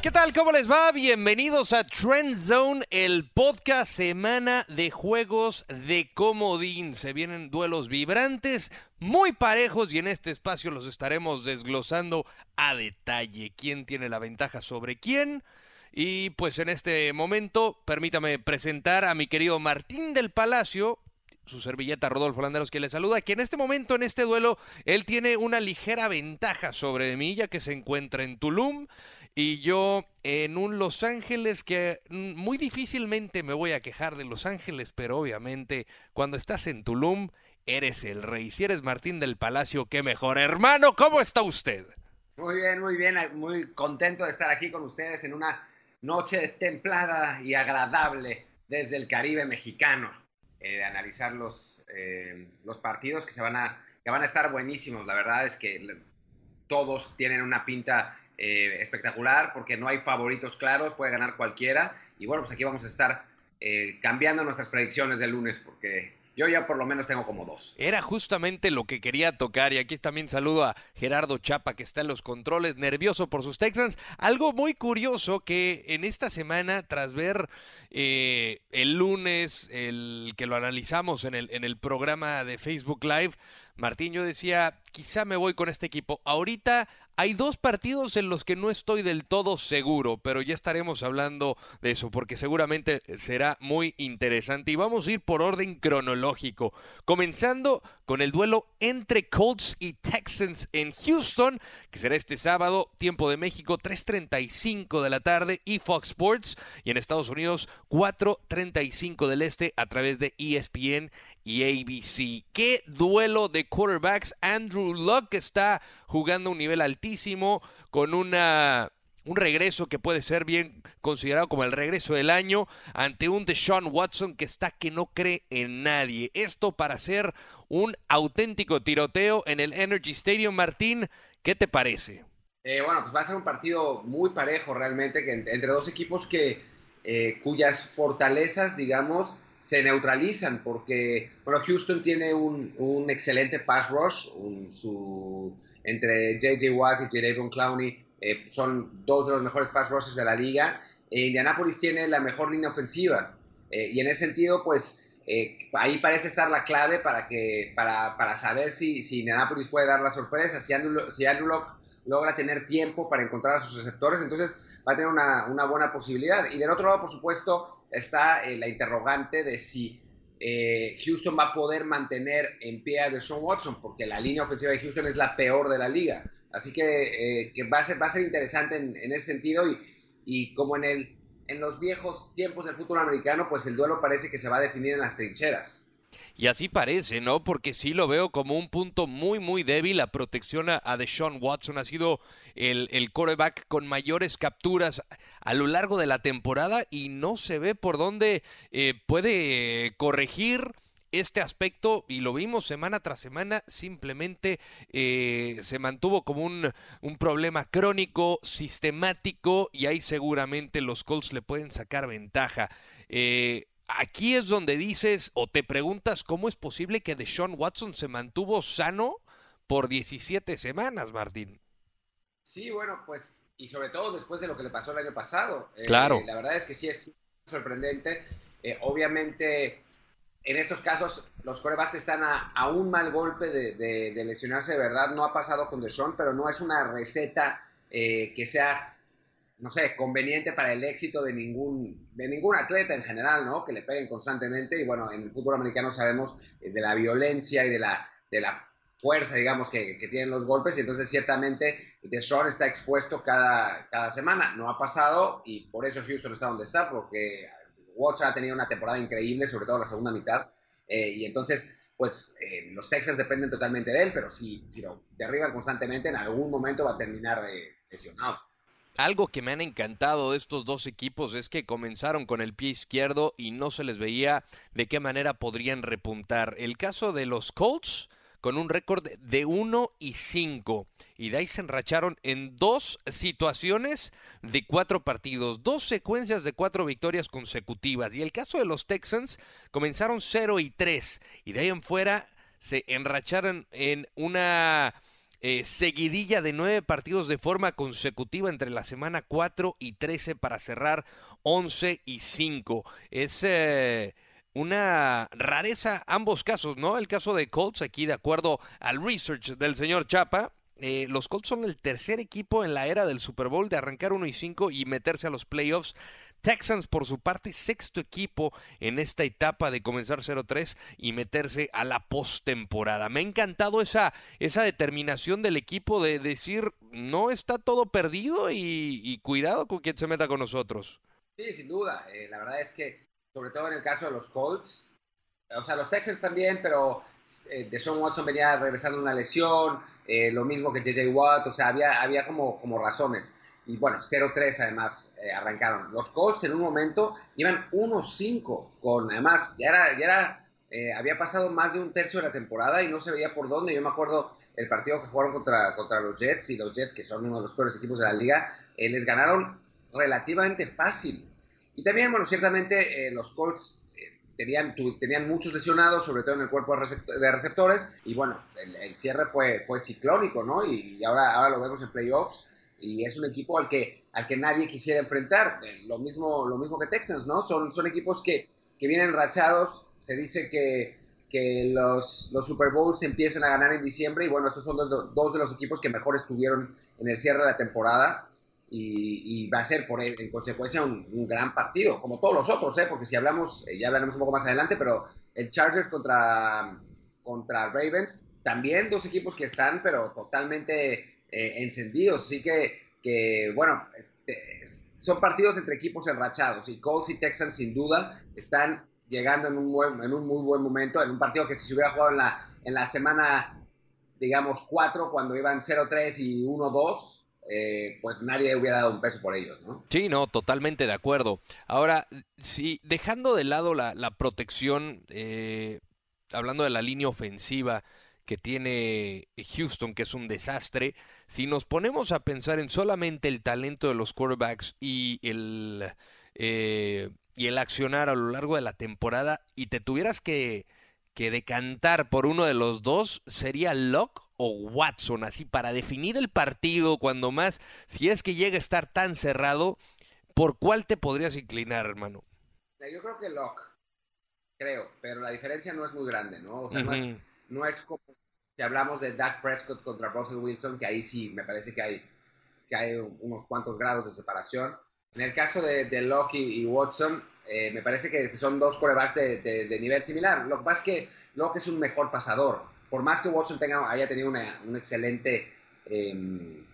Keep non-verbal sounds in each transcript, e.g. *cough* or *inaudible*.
¿Qué tal? ¿Cómo les va? Bienvenidos a Trend Zone, el podcast semana de juegos de comodín. Se vienen duelos vibrantes, muy parejos y en este espacio los estaremos desglosando a detalle. ¿Quién tiene la ventaja sobre quién? Y pues en este momento, permítame presentar a mi querido Martín del Palacio, su servilleta Rodolfo Landeros que le saluda, que en este momento, en este duelo, él tiene una ligera ventaja sobre mí, ya que se encuentra en Tulum y yo en un Los Ángeles que muy difícilmente me voy a quejar de Los Ángeles, pero obviamente cuando estás en Tulum eres el rey. Si eres Martín del Palacio, qué mejor. Hermano, ¿cómo está usted? Muy bien, muy bien, muy contento de estar aquí con ustedes en una noche templada y agradable desde el Caribe mexicano, eh, de analizar los, eh, los partidos que, se van a, que van a estar buenísimos. La verdad es que todos tienen una pinta eh, espectacular porque no hay favoritos claros, puede ganar cualquiera. Y bueno, pues aquí vamos a estar eh, cambiando nuestras predicciones del lunes porque yo ya por lo menos tengo como dos. Era justamente lo que quería tocar y aquí también saludo a Gerardo Chapa que está en los controles, nervioso por sus Texans. Algo muy curioso que en esta semana, tras ver eh, el lunes, el que lo analizamos en el, en el programa de Facebook Live, Martín, yo decía, quizá me voy con este equipo. Ahorita hay dos partidos en los que no estoy del todo seguro, pero ya estaremos hablando de eso porque seguramente será muy interesante. Y vamos a ir por orden cronológico, comenzando con el duelo entre Colts y Texans en Houston, que será este sábado, tiempo de México, 3.35 de la tarde y Fox Sports, y en Estados Unidos, 4.35 del este a través de ESPN y ABC. ¿Qué duelo de quarterbacks? Andrew Luck está jugando a un nivel altísimo, con una un regreso que puede ser bien considerado como el regreso del año ante un Deshaun Watson que está que no cree en nadie. Esto para ser un auténtico tiroteo en el Energy Stadium. Martín, ¿qué te parece? Eh, bueno, pues va a ser un partido muy parejo realmente que entre dos equipos que eh, cuyas fortalezas, digamos, se neutralizan porque, bueno, Houston tiene un, un excelente pass rush, su, entre J.J. Watt y Javon Clowney eh, son dos de los mejores pass rushers de la liga. Eh, Indianapolis tiene la mejor línea ofensiva eh, y en ese sentido, pues ahí parece estar la clave para, que, para, para saber si, si Indianapolis puede dar la sorpresa, si Andrew, si Andrew Locke logra tener tiempo para encontrar a sus receptores, entonces va a tener una, una buena posibilidad. Y del otro lado, por supuesto, está eh, la interrogante de si eh, Houston va a poder mantener en pie a Deshaun Watson, porque la línea ofensiva de Houston es la peor de la liga. Así que, eh, que va, a ser, va a ser interesante en, en ese sentido y, y como en, el, en los viejos tiempos del fútbol americano, pues el duelo parece que se va a definir en las trincheras. Y así parece, ¿no? Porque sí lo veo como un punto muy, muy débil. La protección a, Deshaun Watson ha sido el, el coreback con mayores capturas a lo largo de la temporada y no se ve por dónde eh, puede corregir este aspecto y lo vimos semana tras semana, simplemente eh, se mantuvo como un, un, problema crónico, sistemático y ahí seguramente los Colts le pueden sacar ventaja. Eh, aquí es donde dices o te preguntas cómo es posible que Deshaun Watson se mantuvo sano por 17 semanas, Martín. Sí, bueno, pues, y sobre todo después de lo que le pasó el año pasado. Eh, claro. la verdad es que sí es sorprendente. Eh, obviamente, en estos casos, los corebacks están a, un mal golpe de, lesionarse de verdad. No ha pasado con Deshaun, pero no es una receta eh, que sea no sé, conveniente para el éxito de ningún, de ningún atleta en general, ¿no? Que le peguen constantemente. Y bueno, en el fútbol americano sabemos eh, de la violencia y de la, de la fuerza, digamos, que, que tienen los golpes. Y entonces, ciertamente, Deshaun está expuesto cada, cada semana. No ha pasado y por eso Houston está donde está, porque Watson ha tenido una temporada increíble, sobre todo la segunda mitad. Eh, y entonces, pues eh, los Texas dependen totalmente de él, pero si, si lo derriban constantemente, en algún momento va a terminar lesionado. Algo que me han encantado de estos dos equipos es que comenzaron con el pie izquierdo y no se les veía de qué manera podrían repuntar. El caso de los Colts con un récord de 1 y 5. Y de ahí se enracharon en dos situaciones de cuatro partidos, dos secuencias de cuatro victorias consecutivas. Y el caso de los Texans comenzaron 0 y 3. Y de ahí en fuera se enracharon en una eh, seguidilla de nueve partidos de forma consecutiva entre la semana 4 y 13 para cerrar 11 y 5. Es eh, una rareza ambos casos, ¿no? El caso de Colts, aquí de acuerdo al research del señor Chapa, eh, los Colts son el tercer equipo en la era del Super Bowl de arrancar 1 y 5 y meterse a los playoffs. Texans, por su parte, sexto equipo en esta etapa de comenzar 0-3 y meterse a la postemporada. Me ha encantado esa, esa determinación del equipo de decir no está todo perdido y, cuidado con quien se meta con nosotros. Sí, sin duda. Eh, la verdad es que, sobre todo en el caso de los Colts, o sea, los Texans también, pero eh, Deshaun Watson venía regresando una lesión, eh, lo mismo que JJ Watt, o sea, había, había como, como razones. Y bueno, 0-3 además eh, arrancaron. Los Colts en un momento iban 1-5 con, además, ya era, ya era, eh, había pasado más de un tercio de la temporada y no se veía por dónde. Yo me acuerdo el partido que jugaron contra, contra los Jets y los Jets, que son uno de los peores equipos de la liga, les ganaron relativamente fácil. Y también, bueno, ciertamente los Colts tenían, tenían muchos lesionados, sobre todo en el cuerpo de receptores, y bueno, el, cierre fue, fue ciclónico, ¿no? Y, ahora, ahora lo vemos en playoffs, y es un equipo al que, al que nadie quisiera enfrentar, eh, lo mismo, lo mismo que Texans, ¿no? Son, son equipos que, que vienen rachados, se dice que, que los, los, Super Bowls empiezan a ganar en diciembre, y bueno, estos son dos, dos de los equipos que mejor estuvieron en el cierre de la temporada, y, va a ser por en consecuencia un, gran partido, como todos los otros, ¿eh? porque si hablamos, eh, ya hablaremos un poco más adelante, pero el Chargers contra, contra Ravens, también dos equipos que están, pero totalmente eh, encendidos, así que, que bueno, son partidos entre equipos enrachados y Colts y Texans sin duda están llegando en un, buen, en un muy buen momento, en un partido que si se hubiera jugado en la, en la semana, digamos, 4, cuando iban 0-3 y 1-2, eh, pues nadie hubiera dado un peso por ellos, ¿no? Sí, no, totalmente de acuerdo. Ahora, si dejando de lado la, protección, eh, hablando de la línea ofensiva que tiene Houston, que es un desastre, si nos ponemos a pensar en solamente el talento de los quarterbacks y el, eh, y el accionar a lo largo de la temporada, y te tuvieras que, que decantar por uno de los dos, ¿sería Locke o Watson, así para definir el partido, cuando más, si es que llega a estar tan cerrado, ¿por cuál te podrías inclinar, hermano? Yo creo que Locke, creo, pero la diferencia no es muy grande, ¿no? O sea, no, es, no es como si hablamos de Dak Prescott contra Russell Wilson, que ahí sí me parece que hay, que hay unos cuantos grados de separación. En el caso de, de Locke y, Watson, eh, me parece que son dos corebacks de, de, nivel similar. Lo que pasa es que Locke es un mejor pasador por más que Watson tenga, haya tenido un excelente, em,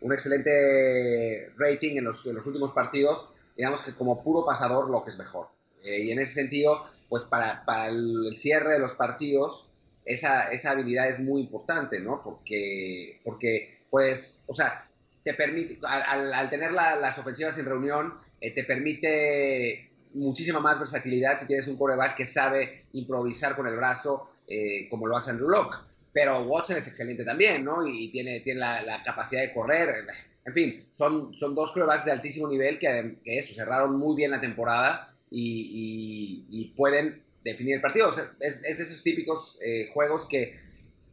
un excelente rating en los, últimos partidos, digamos que como puro pasador lo que es mejor. Eh, y en ese sentido, pues para, el cierre de los partidos, esa, esa habilidad es muy importante, ¿no? Porque, porque pues, o sea, te permite, al, tener las ofensivas en reunión, eh, te permite muchísima más versatilidad si tienes un coreback que sabe improvisar con el brazo, eh, como lo hace Andrew Locke. Pero Watson es excelente también, ¿no? Y tiene, tiene la, capacidad de correr. En fin, son, son dos quarterbacks de altísimo nivel que, que eso, cerraron muy bien la temporada y, pueden definir el partido. es, de esos típicos eh, juegos que,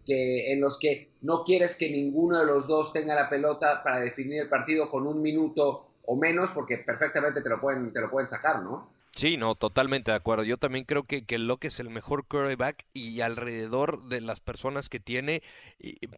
que, en los que no quieres que ninguno de los dos tenga la pelota para definir el partido con un minuto o menos, porque perfectamente te lo pueden, te lo pueden sacar, ¿no? Sí, no, totalmente de acuerdo. Yo también creo que, que Locke es el mejor quarterback y alrededor de las personas que tiene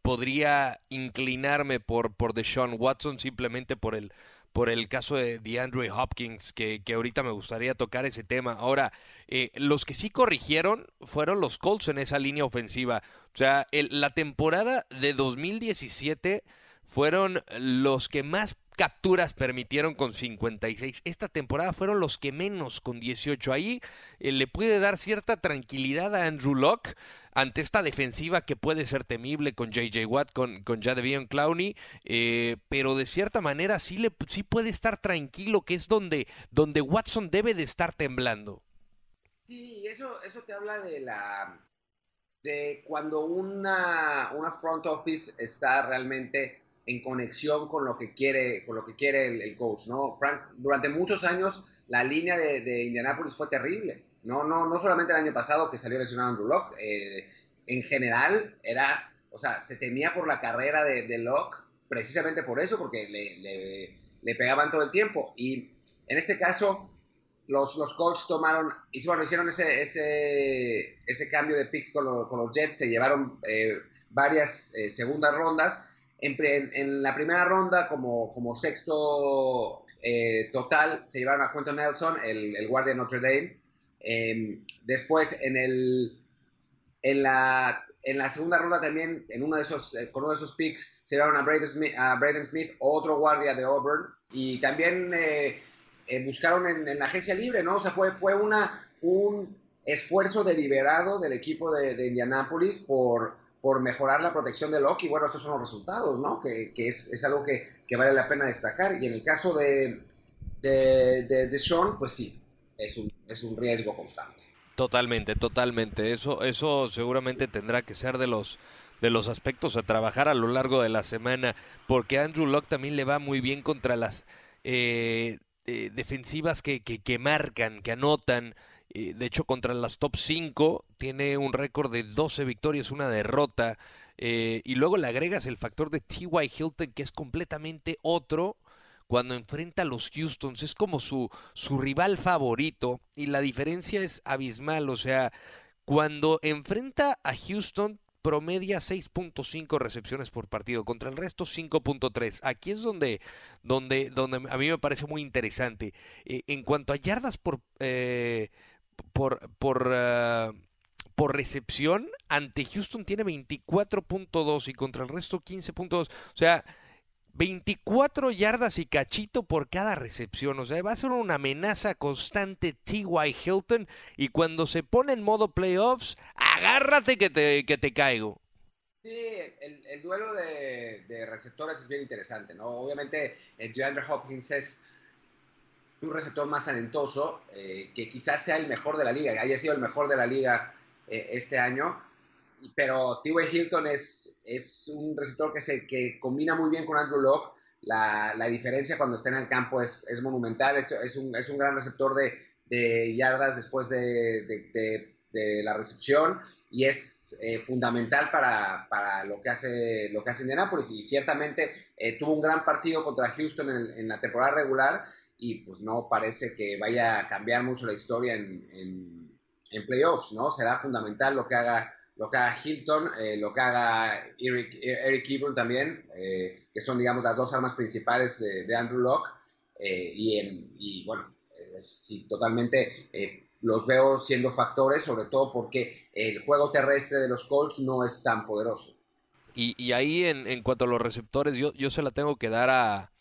podría inclinarme por, por Deshaun Watson simplemente por el, por el caso de DeAndre Hopkins, que, que ahorita me gustaría tocar ese tema. Ahora, eh, los que sí corrigieron fueron los Colts en esa línea ofensiva. O sea, la temporada de 2017 fueron los que más capturas permitieron con 56. Esta temporada fueron los que menos con 18. Ahí eh, le puede dar cierta tranquilidad a Andrew Locke ante esta defensiva que puede ser temible con JJ Watt, con, con Jadevion Clowney, eh, pero de cierta manera sí, le, sí puede estar tranquilo, que es donde, donde Watson debe de estar temblando. Sí, eso, eso te habla de la de cuando una, una front office está realmente en conexión con lo que quiere, con lo que quiere el, coach, ¿no? Frank, durante muchos años la línea de, de, Indianapolis fue terrible, ¿no? No, no solamente el año pasado que salió lesionado Andrew Locke, eh, en general era o sea, se temía por la carrera de, de Locke, precisamente por eso, porque le, le, pegaban todo el tiempo. Y en este caso, los, los Colts tomaron, y bueno, hicieron ese, ese, ese cambio de picks con, con los Jets, se llevaron eh, varias eh, segundas rondas. En, la primera ronda, como, sexto eh, total, se llevaron a Quentin Nelson, el, guardia de Notre Dame. Em, después, en, el, en, la, en la segunda ronda también, en uno de esos, con uno de esos picks, se llevaron a Braden Smith, a Braden Smith otro guardia de Auburn. Y también buscaron en, la agencia libre, ¿no? O sea, fue, fue un esfuerzo deliberado del equipo de, de Indianápolis por por mejorar la protección de Locke. Y bueno, estos son los resultados, ¿no? Que, que es, es, algo que, que, vale la pena destacar. Y en el caso de, de, de, Sean, pues sí, es un, es un riesgo constante. Totalmente, totalmente. Eso, eso seguramente tendrá que ser de los de los aspectos a trabajar a lo largo de la semana, porque Andrew Locke también le va muy bien contra las eh, eh, defensivas que, que, que marcan, que anotan. Eh, de hecho, contra las top 5 tiene un récord de 12 victorias, una derrota. Eh, y luego le agregas el factor de T.Y. Hilton, que es completamente otro cuando enfrenta a los Houstons. Es como su, su rival favorito. Y la diferencia es abismal. O sea, cuando enfrenta a Houston, promedia 6.5 recepciones por partido, contra el resto 5.3. Aquí es donde, donde, donde a mí me parece muy interesante. Eh, en cuanto a yardas por, por, por, uh, por recepción, ante Houston tiene 24.2 y contra el resto 15.2. O sea, 24 yardas y cachito por cada recepción. O sea, va a ser una amenaza constante T.Y. Hilton. Y cuando se pone en modo playoffs, agárrate que te, que te caigo. Sí, el, el duelo de, receptores es bien interesante, ¿no? Obviamente, el DeAndre Hopkins es un receptor más talentoso, eh, que quizás sea el mejor de la liga, haya sido el mejor de la liga eh, este año, pero T.Y. Hilton es, es un receptor que, se, que combina muy bien con Andrew Locke, la, la diferencia cuando está en el campo es, es monumental, es, es, un, es, un, gran receptor de, de yardas después de, de, la recepción y es eh, fundamental para, para, lo, que hace, lo que hace Indianapolis. Y ciertamente tuvo un gran partido contra Houston en la temporada regular y pues no parece que vaya a cambiar mucho la historia en, en, playoffs, ¿no? Será fundamental lo que haga, lo que haga Hilton, eh, lo que haga Eric, Eric también, eh, que son, digamos, las dos armas principales de, de Andrew Locke. Eh, y, en, y, bueno, sí, totalmente los veo siendo factores, sobre todo porque el juego terrestre de los Colts no es tan poderoso. Y, y ahí, en, en, cuanto a los receptores, yo, yo se la tengo que dar a,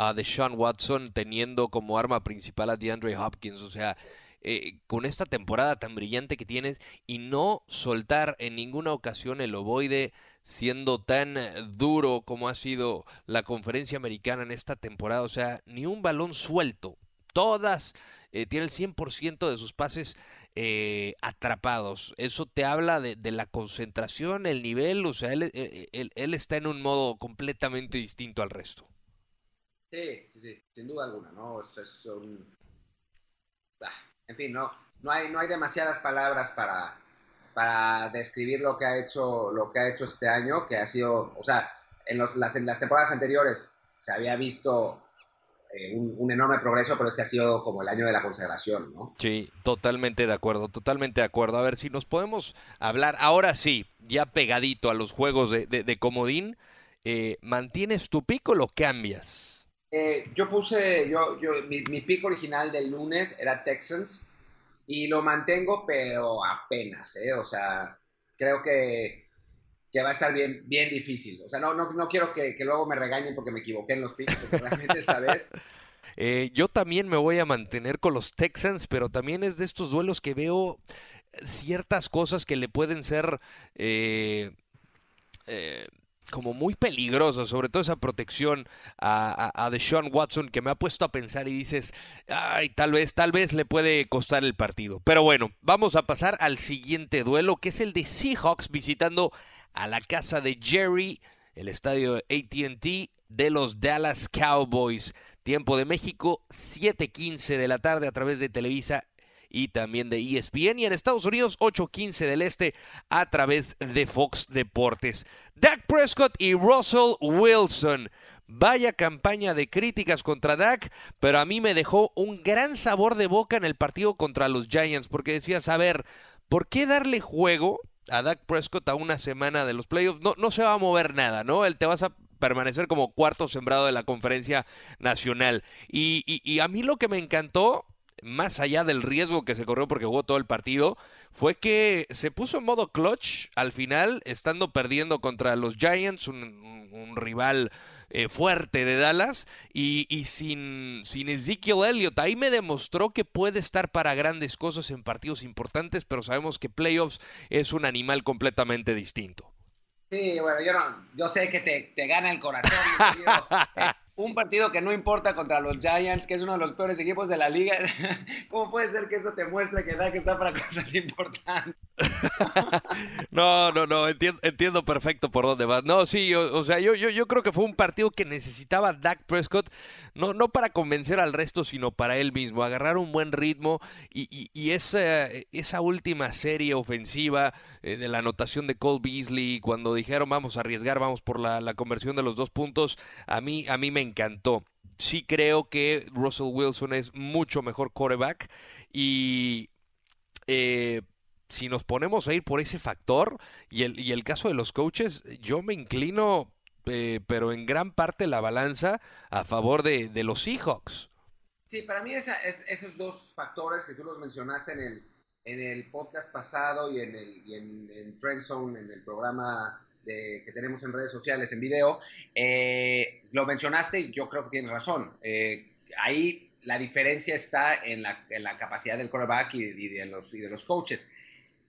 a Deshaun Watson teniendo como arma principal a DeAndre Hopkins. O sea, eh, con esta temporada tan brillante que tienes y no soltar en ninguna ocasión el ovoide siendo tan duro como ha sido la conferencia americana en esta temporada. O sea, ni un balón suelto. Todas eh, tiene el 100% de sus pases eh, atrapados. Eso te habla de, la concentración, el nivel. O sea, él, él, él está en un modo completamente distinto al resto. Sí, sí, sí, sin duda alguna, ¿no? Ah, en fin, no, no, hay, no hay demasiadas palabras para, para describir lo que ha hecho, lo que ha hecho este año, que ha sido, o sea, en, los, las, en las temporadas anteriores se había visto eh, un, un, enorme progreso, pero este ha sido como el año de la consagración, ¿no? Sí, totalmente de acuerdo, totalmente de acuerdo. A ver si nos podemos hablar, ahora sí, ya pegadito a los juegos de, de, de comodín, eh, ¿mantienes tu pico o lo cambias? Eh, yo puse, yo, yo, mi, mi pick original del lunes era Texans y lo mantengo, pero apenas, ¿eh? O sea, creo que, que va a estar bien, bien difícil. O sea, no, no, no quiero que, que luego me regañen porque me equivoqué en los picks, porque realmente esta vez... *laughs* Eh, yo también me voy a mantener con los Texans, pero también es de estos duelos que veo ciertas cosas que le pueden ser eh, eh, como muy peligroso, sobre todo esa protección a, a, a Deshaun Watson que me ha puesto a pensar y dices, ay, tal vez, tal vez le puede costar el partido. Pero bueno, vamos a pasar al siguiente duelo, que es el de Seahawks visitando a la casa de Jerry, el estadio ATT de los Dallas Cowboys. Tiempo de México, 7:15 de la tarde a través de Televisa y también de ESPN y en Estados Unidos 8.15 del Este a través de Fox Deportes. Dak Prescott y Russell Wilson. Vaya campaña de críticas contra Dak, pero a mí me dejó un gran sabor de boca en el partido contra los Giants, porque decías, a ver, ¿por qué darle juego a Dak Prescott a una semana de los playoffs? No, no se va a mover nada, ¿no? Él te vas a permanecer como cuarto sembrado de la conferencia nacional. Y, y, a mí lo que me encantó, más allá del riesgo que se corrió porque jugó todo el partido, fue que se puso en modo clutch al final, estando perdiendo contra los Giants, un, un rival eh, fuerte de Dallas y, y, sin, sin Ezekiel Elliott. Ahí me demostró que puede estar para grandes cosas en partidos importantes, pero sabemos que playoffs es un animal completamente distinto. Sí, bueno, yo, no, yo sé que te, te gana el corazón. *laughs* Eh, un partido que no importa contra los Giants, que es uno de los peores equipos de la liga. *laughs* ¿Cómo puede ser que eso te muestre que Dak está para cosas importantes? *laughs* no, no, no, entiendo, entiendo perfecto por dónde vas. No, sí, o, sea, yo, yo, yo creo que fue un partido que necesitaba Dak Prescott, no, no para convencer al resto, sino para él mismo, agarrar un buen ritmo y, y, esa, esa última serie ofensiva eh, de la anotación de Cole Beasley, cuando dijeron vamos a arriesgar, vamos por la, la conversión de los dos puntos, a mí, a mí me encantó. Sí creo que Russell Wilson es mucho mejor quarterback y eh, si nos ponemos a ir por ese factor y el, y el caso de los coaches, yo me inclino, eh, pero en gran parte la balanza a favor de, de los Seahawks. Sí, para mí esa, es, esos dos factores que tú los mencionaste en el, en el podcast pasado y en, el, en, en Zone, en el programa que tenemos en redes sociales, en video, eh, lo mencionaste y yo creo que tienes razón. Eh, ahí la diferencia está en la, en la capacidad del coreback y, de, los, y de los coaches.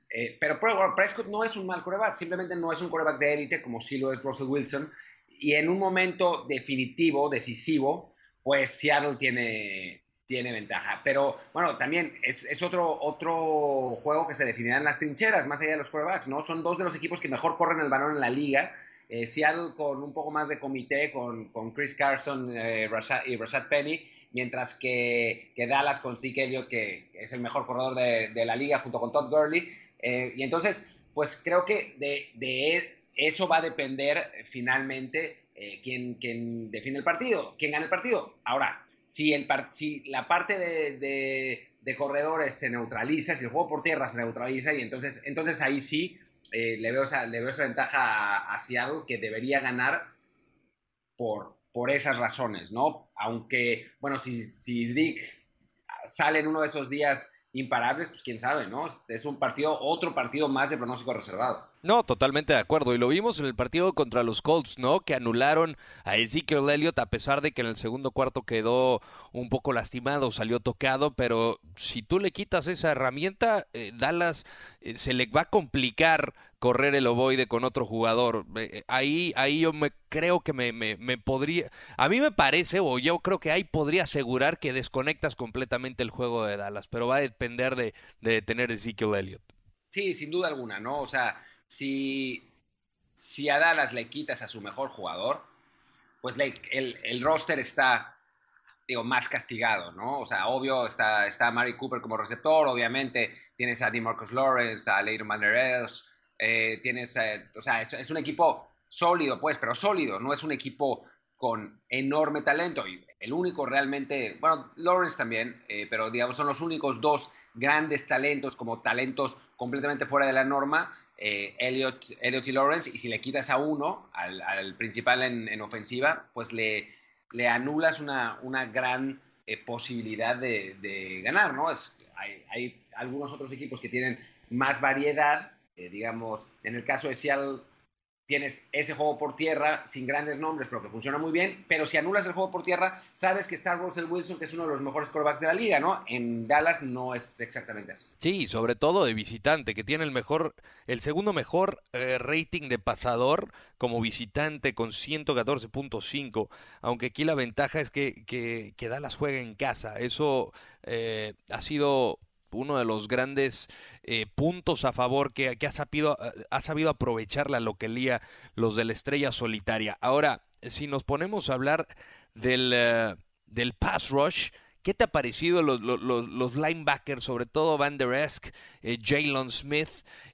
Eh, pero Prescott no es un mal coreback, simplemente no es un coreback de élite como sí lo es Russell Wilson. Y en un momento definitivo, decisivo, pues Seattle tiene, tiene ventaja. Pero bueno, también es, es, otro, otro juego que se definirá en las trincheras, más allá de los quarterbacks, ¿no? Son dos de los equipos que mejor corren el balón en la liga. Eh, Seattle con un poco más de comité, con, con Chris Carson eh, y Rashad Penny, mientras que, que, Dallas con Zeke que es el mejor corredor de, de la liga, junto con Todd Gurley. Eh, y entonces, pues creo que de, de eso va a depender finalmente eh, quién, quién define el partido, quién gana el partido. Ahora, si, la parte de, de, corredores se neutraliza, si el juego por tierra se neutraliza, y entonces, entonces ahí sí eh, le, veo esa, le veo esa ventaja a, Seattle que debería ganar por, por esas razones, ¿no? Aunque, bueno, si, si Zeke sale en uno de esos días imparables, pues quién sabe, ¿no? Es un partido, otro partido más de pronóstico reservado. No, totalmente de acuerdo. Y lo vimos en el partido contra los Colts, ¿no? Que anularon a Ezekiel Elliott a pesar de que en el segundo cuarto quedó un poco lastimado, salió tocado, pero si tú le quitas esa herramienta, eh, Dallas eh, se le va a complicar correr el ovoide con otro jugador. Eh, ahí, ahí yo me creo que me, me, me, podría... A mí me parece, o yo creo que ahí podría asegurar que desconectas completamente el juego de Dallas, pero va a depender de, de tener Ezekiel Elliott. Sí, sin duda alguna, ¿no? O sea si, si a Dallas le quitas a su mejor jugador, pues el, el, roster está, digo, más castigado, ¿no? O sea, obvio, está, está Mari Cooper como receptor, obviamente tienes a DeMarcus Lawrence, a Leighton Manderels, eh, tienes, eh, o sea, es, es, un equipo sólido, pues, pero sólido, no es un equipo con enorme talento. Y el único realmente, bueno, Lawrence también, eh, pero digamos, son los únicos dos grandes talentos, como talentos completamente fuera de la norma, eh, Elliot, y Lawrence, y si le quitas a uno, al, principal en, ofensiva, pues le, le anulas una, una gran eh, posibilidad de, ganar, ¿no? Hay, algunos otros equipos que tienen más variedad, eh, digamos, en el caso de Seattle tienes ese juego por tierra sin grandes nombres, pero que funciona muy bien. Pero si anulas el juego por tierra, sabes que está Russell Wilson, que es uno de los mejores quarterbacks de la liga, ¿no? En Dallas no es exactamente así. Sí, sobre todo de visitante, que tiene el mejor, el segundo mejor eh, rating de pasador como visitante con 114.5. Aunque aquí la ventaja es que, que, que Dallas juega en casa. Eso eh, ha sido uno de los grandes eh, puntos a favor que, ha, sabido, ha sabido aprovechar la localía los de la estrella solitaria. Ahora, si nos ponemos a hablar del, eh, del pass rush, ¿Qué te ha parecido los, los, linebackers, sobre todo Van Der Esk, eh, Jalen Smith,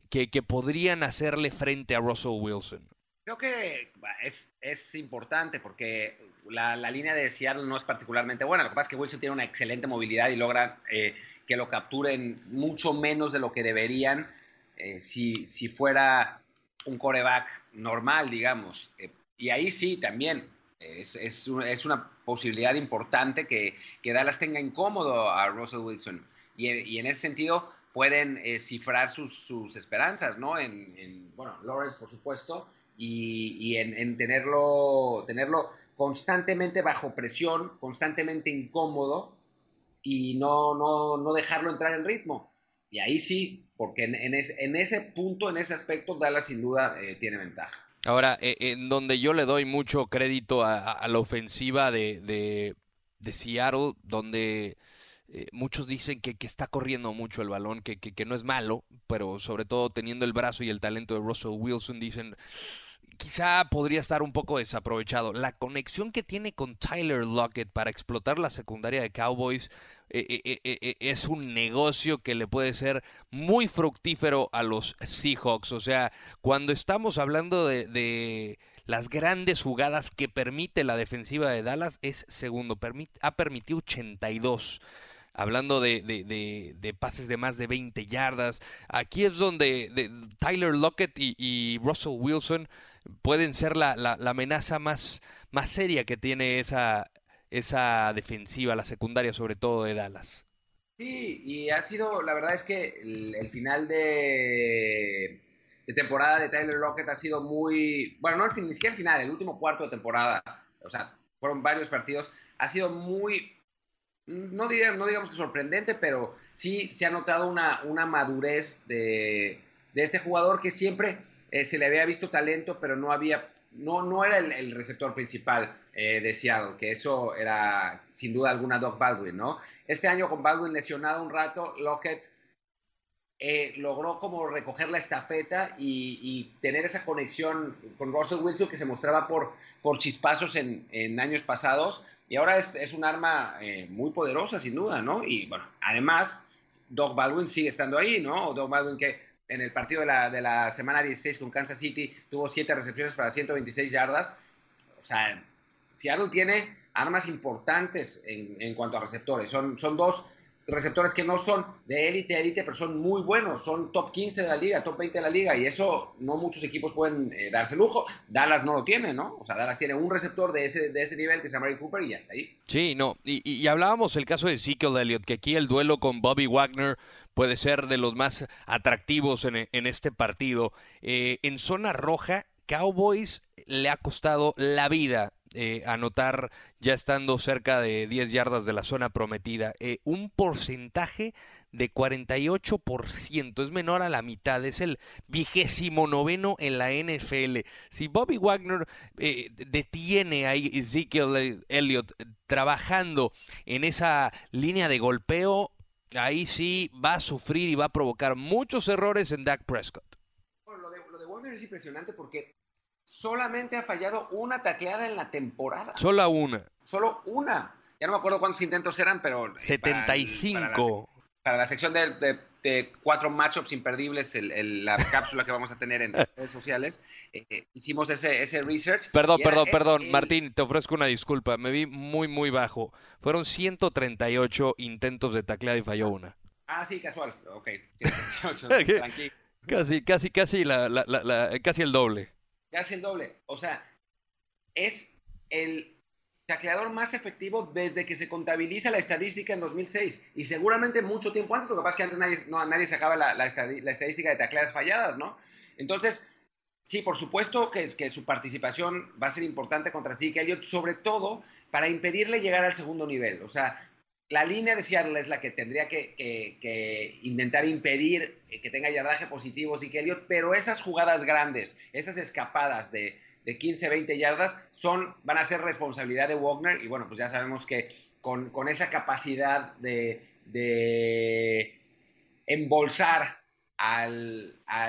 que, que podrían hacerle frente a Russell Wilson? Creo que es, es importante porque la, la, línea de Seattle no es particularmente buena. Lo que pasa es que Wilson tiene una excelente movilidad y logra que lo capturen mucho menos de lo que deberían eh, si, si, fuera un coreback normal, digamos. Eh, y ahí sí, también es, es, es una posibilidad importante que, que, Dallas tenga incómodo a Russell Wilson. Y, y en ese sentido pueden cifrar sus, sus, esperanzas, ¿no? En, en, bueno, Lawrence, por supuesto, y, en, tenerlo, tenerlo constantemente bajo presión, constantemente incómodo y no, no, no dejarlo entrar en ritmo. Y ahí sí, porque en, en, ese punto, en ese aspecto, Dallas sin duda eh, tiene ventaja. Ahora, eh, en donde yo le doy mucho crédito a, la ofensiva de, de, Seattle, donde eh, muchos dicen que, que, está corriendo mucho el balón, que, que, no es malo, pero sobre todo teniendo el brazo y el talento de Russell Wilson, dicen, quizá podría estar un poco desaprovechado. La conexión que tiene con Tyler Lockett para explotar la secundaria de Cowboys eh, eh, eh, es un negocio que le puede ser muy fructífero a los Seahawks. O sea, cuando estamos hablando de, las grandes jugadas que permite la defensiva de Dallas, es segundo. ha permitido 82 hablando de, de, pases de más de 20 yardas. Aquí es donde Tyler Lockett y, Russell Wilson pueden ser la, la, amenaza más, más seria que tiene esa, esa defensiva, la secundaria sobre todo de Dallas. Sí, y ha sido, la verdad es que el, final de, temporada de Tyler Lockett ha sido muy, bueno, no el, ni siquiera el final, el último cuarto de temporada, o sea, fueron varios partidos, ha sido muy, no, no digamos que sorprendente, pero sí se ha notado una, una madurez de, de este jugador que siempre eh, se le había visto talento, pero no había, no, no era el, receptor principal eh, de Seattle, que eso era sin duda alguna Doc Baldwin, ¿no? Este año con Baldwin lesionado un rato, Lockett eh, logró como recoger la estafeta y, tener esa conexión con Russell Wilson que se mostraba por, por chispazos en, en años pasados. Y ahora es, es un arma muy poderosa, sin duda, ¿no? Y bueno, además, Doc Baldwin sigue estando ahí, ¿no? Doc Baldwin que en el partido de la, de la semana 16 con Kansas City tuvo 7 recepciones para 126 yardas. O sea, Seattle tiene armas importantes en, en cuanto a receptores. Son, son dos receptores que no son de élite a élite, pero son muy buenos, son top 15 de la liga, top 20 de la liga, y eso no muchos equipos pueden eh, darse lujo. Dallas no lo tiene, ¿no? O sea, Dallas tiene un receptor de ese, de ese nivel que se llama Ray Cooper y ya está ahí. Sí, no, y, y, hablábamos el caso de Ezekiel Elliott, que aquí el duelo con Bobby Wagner puede ser de los más atractivos en, este partido. Eh, en zona roja, Cowboys le ha costado la vida eh, anotar ya estando cerca de 10 yardas de la zona prometida. Eh, un porcentaje de 48%, es menor a la mitad, es el vigésimo noveno en la NFL. Si Bobby Wagner detiene a Ezekiel Elliott trabajando en esa línea de golpeo, ahí sí va a sufrir y va a provocar muchos errores en Dak Prescott. lo, de, lo de Wagner es impresionante porque solamente ha fallado una tacleada en la temporada. Solo una. Solo una. Ya no me acuerdo cuántos intentos eran, pero... 75. Eh, para, la, sección de, cuatro matchups imperdibles, la *laughs* cápsula que vamos a tener en redes sociales, eh, hicimos ese, ese research. Perdón, perdón, perdón, Martín, te ofrezco una disculpa. Me vi muy, muy bajo. Fueron 138 intentos de tacleada y falló una. Ah, sí, casual. Ok. *laughs* casi, casi, casi, la, casi el doble hace el doble. O sea, es el tacleador más efectivo desde que se contabiliza la estadística en 2006 y seguramente mucho tiempo antes, lo que pasa es que antes nadie, no, nadie sacaba la, la, estadística de tacleadas falladas, ¿no? Entonces, sí, por supuesto que, que su participación va a ser importante contra Zeke Elliott, sobre todo para impedirle llegar al segundo nivel. O sea, la línea de Seattle es la que tendría que, intentar impedir que tenga yardaje positivo que Elliott, pero esas jugadas grandes, esas escapadas de, 15, 20 yardas, son, van a ser responsabilidad de Wagner y bueno, pues ya sabemos que con, esa capacidad de, embolsar a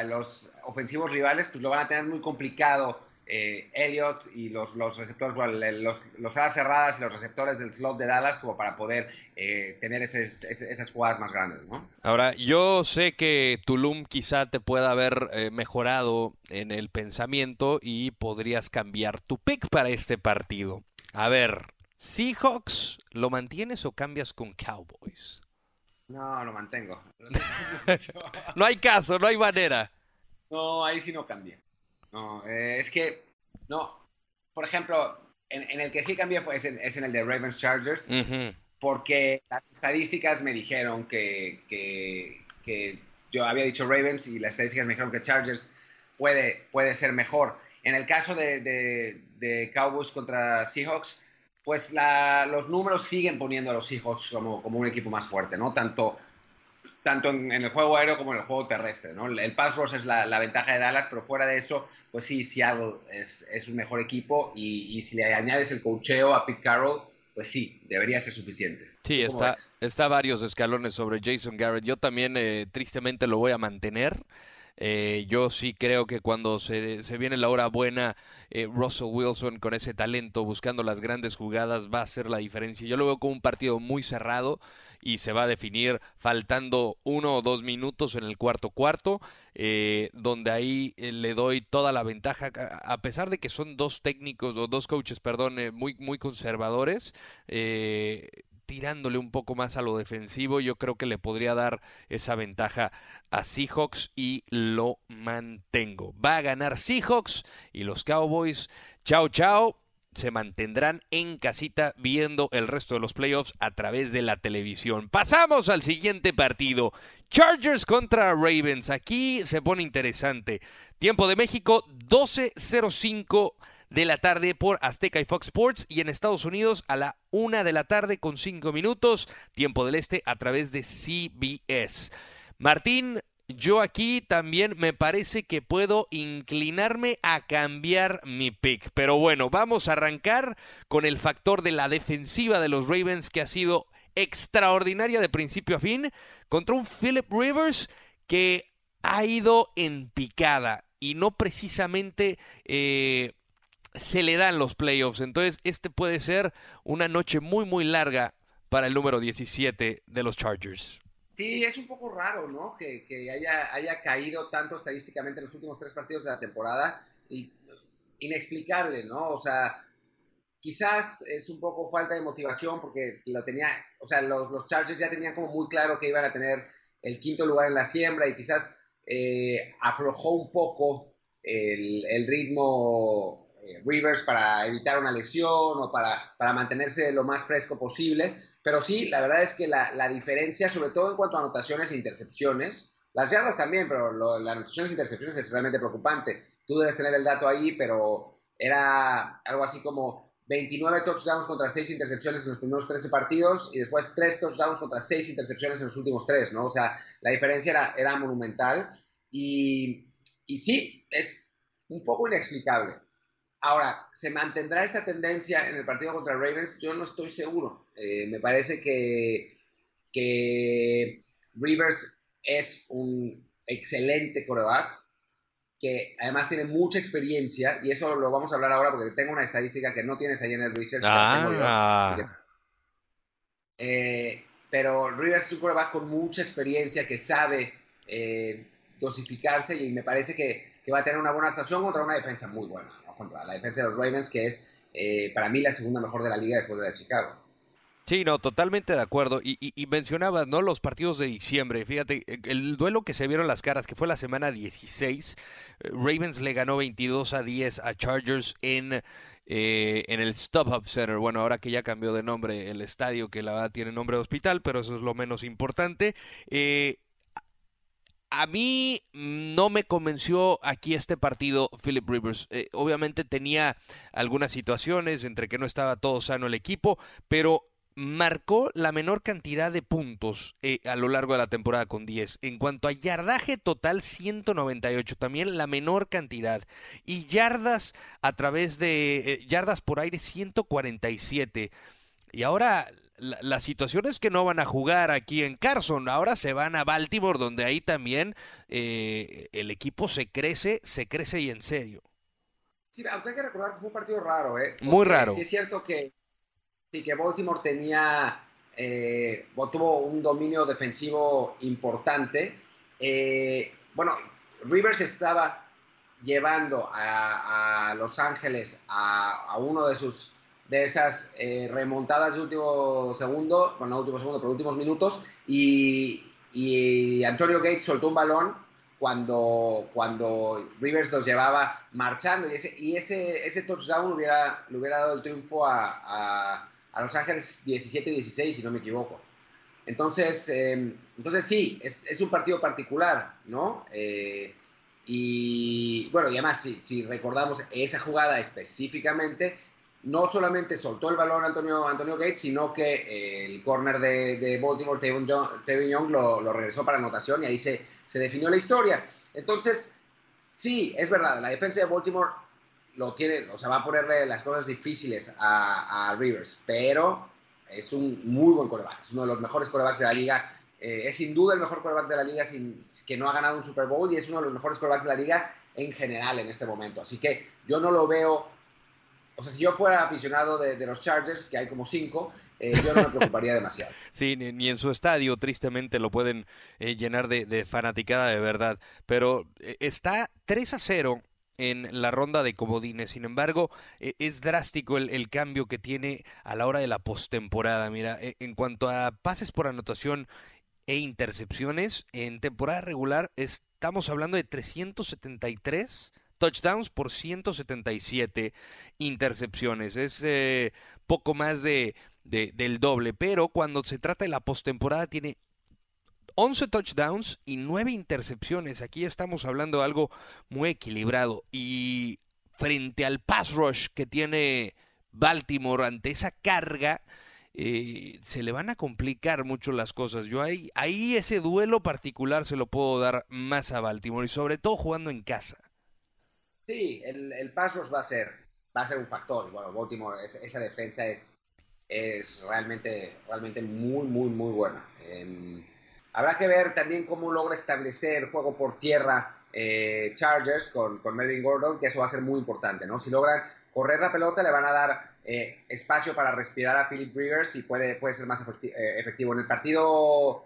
los ofensivos rivales, pues lo van a tener muy complicado eh, Elliott y los, los receptores, los, los, alas cerradas y los receptores del slot de Dallas como para poder eh, tener esas, esas jugadas más grandes, ¿no? Ahora, yo sé que Tulum quizá te pueda haber eh, mejorado en el pensamiento y podrías cambiar tu pick para este partido. A ver, Seahawks, ¿lo mantienes o cambias con Cowboys? No, lo mantengo. *laughs* no hay caso, no hay manera. No, ahí sí no cambia. No, eh, es que, no, por ejemplo, en, el que sí cambié fue, es, en, el de Ravens Chargers, porque las estadísticas me dijeron que, que, yo había dicho Ravens y las estadísticas me dijeron que Chargers puede, puede ser mejor. En el caso de, de, Cowboys contra Seahawks, pues la, los números siguen poniendo a los Seahawks como, como un equipo más fuerte, ¿no? Tanto tanto en, el juego aéreo como en el juego terrestre. ¿no? El pass rush es la, ventaja de Dallas, pero fuera de eso, pues sí, Seattle es, es un mejor equipo y, si le añades el cocheo a Pete Carroll, pues sí, debería ser suficiente. Sí, está, está varios escalones sobre Jason Garrett. Yo también eh, tristemente lo voy a mantener. Eh, yo sí creo que cuando se, se viene la hora buena, eh, Russell Wilson con ese talento, buscando las grandes jugadas, va a hacer la diferencia. Yo lo veo como un partido muy cerrado y se va a definir faltando uno o dos minutos en el cuarto cuarto, eh, donde ahí eh, le doy toda la ventaja, a pesar de que son dos técnicos o dos coaches, perdón, eh, muy, muy conservadores. tirándole un poco más a lo defensivo, yo creo que le podría dar esa ventaja a Seahawks y lo mantengo. Va a ganar Seahawks y los Cowboys. Chao, chao se mantendrán en casita viendo el resto de los playoffs a través de la televisión. Pasamos al siguiente partido. Chargers contra Ravens. Aquí se pone interesante. Tiempo de México 12.05 de la tarde por Azteca y Fox Sports y en Estados Unidos a la una de la tarde con cinco minutos. Tiempo del Este a través de CBS. Martín, yo aquí también me parece que puedo inclinarme a cambiar mi pick. Pero bueno, vamos a arrancar con el factor de la defensiva de los Ravens que ha sido extraordinaria de principio a fin contra un Philip Rivers que ha ido en picada y no precisamente eh, se le dan los playoffs. Entonces, este puede ser una noche muy, muy larga para el número 17 de los Chargers. Sí, es un poco raro, ¿no? Que, haya, caído tanto estadísticamente en los últimos tres partidos de la temporada. Inexplicable, ¿no? O sea, quizás es un poco falta de motivación porque lo tenía, o sea, los, los Chargers ya tenían como muy claro que iban a tener el quinto lugar en la siembra y quizás eh, aflojó un poco el, ritmo eh, Rivers para evitar una lesión o para mantenerse lo más fresco posible. Pero sí, la verdad es que la, la diferencia, sobre todo en cuanto a anotaciones e intercepciones, las yardas también, pero las anotaciones e intercepciones es realmente preocupante. Tú debes tener el dato ahí, pero era algo así como 29 touchdowns contra 6 intercepciones en los primeros 13 partidos y después 3 touchdowns contra 6 intercepciones en los últimos 3, ¿no? O sea, la diferencia era, era monumental y, y sí, es un poco inexplicable. Ahora, ¿se mantendrá esta tendencia en el partido contra Ravens? Yo no estoy seguro. Eh, me parece que, que Rivers es un excelente coreback, que además tiene mucha experiencia, y eso lo vamos a hablar ahora porque tengo una estadística que no tienes ahí en el research. Ah. Eh, pero Rivers es un coreback con mucha experiencia que sabe eh, dosificarse y me parece que, que, va a tener una buena actuación contra una defensa muy buena contra la defensa de los Ravens, que es eh, para mí la segunda mejor de la liga después de la de Chicago. Sí, no, totalmente de acuerdo. Y, y, mencionabas, ¿no? Los partidos de diciembre. Fíjate, el duelo que se vieron las caras, que fue la semana 16, eh, Ravens le ganó 22 a 10 a Chargers en, eh, en el StubHub Center. Bueno, ahora que ya cambió de nombre el estadio, que la verdad tiene nombre de hospital, pero eso es lo menos importante. Eh, a mí no me convenció aquí este partido Philip Rivers. Eh, obviamente tenía algunas situaciones entre que no estaba todo sano el equipo, pero marcó la menor cantidad de puntos eh, a lo largo de la temporada con 10. En cuanto a yardaje total, 198, también la menor cantidad. Y yardas a través de eh, yardas por aire, 147. Y ahora la, situación es que no van a jugar aquí en Carson, ahora se van a Baltimore, donde ahí también eh, el equipo se crece, se crece y en serio. Sí, aunque hay que recordar que fue un partido raro, ¿eh? Muy raro. Sí, es cierto que, sí, que Baltimore tenía, eh, tuvo un dominio defensivo importante. Eh, bueno, Rivers estaba llevando a, Los Ángeles a, uno de sus de esas eh, remontadas de último segundo, bueno, no último segundo, pero últimos minutos, y, Antonio Gates soltó un balón cuando, cuando Rivers los llevaba marchando y ese, y ese, ese touchdown hubiera, le hubiera dado el triunfo a, Los Ángeles 17-16, si no me equivoco. Entonces, em, entonces sí, es, es, un partido particular, ¿no? Eh, y bueno, y además, si, si, recordamos esa jugada específicamente, no solamente soltó el balón Antonio, Antonio Gates, sino que el corner de, de Baltimore, Tevin Young, lo, lo, regresó para anotación y ahí se, se definió la historia. Entonces, sí, es verdad, la defensa de Baltimore lo tiene, o sea, va a ponerle las cosas difíciles a, Rivers, pero es un muy buen coreback, es uno de los mejores corebacks de la liga. Eh, es sin duda el mejor coreback de la liga que no ha ganado un Super Bowl y es uno de los mejores corebacks de la liga en general en este momento. Así que yo no lo veo o sea, si yo fuera aficionado de, los Chargers, que hay como cinco, eh, yo no me preocuparía demasiado. *laughs* Sí, ni, en su estadio, tristemente, lo pueden eh, llenar de, fanaticada de verdad. Pero está 3 a 0 en la ronda de comodines. Sin embargo, es drástico el, cambio que tiene a la hora de la postemporada. Mira, en cuanto a pases por anotación e intercepciones, en temporada regular estamos hablando de 373 touchdowns por 177 intercepciones. Es eh, poco más de, del doble, pero cuando se trata de la postemporada tiene 11 touchdowns y 9 intercepciones. Aquí estamos hablando de algo muy equilibrado. Y frente al pass rush que tiene Baltimore ante esa carga, eh, se le van a complicar mucho las cosas. Yo ahí, ahí ese duelo particular se lo puedo dar más a Baltimore y sobre todo jugando en casa. Sí, el, el pasos va a ser va a ser un factor. Bueno, Baltimore, esa defensa es, es realmente, realmente muy, muy, muy buena. Em, habrá que ver también cómo logra establecer juego por tierra eh, Chargers con, con, Melvin Gordon, que eso va a ser muy importante, ¿no? Si logran correr la pelota, le van a dar eh, espacio para respirar a Philip Rivers y puede, puede ser más eh, efectivo. En el partido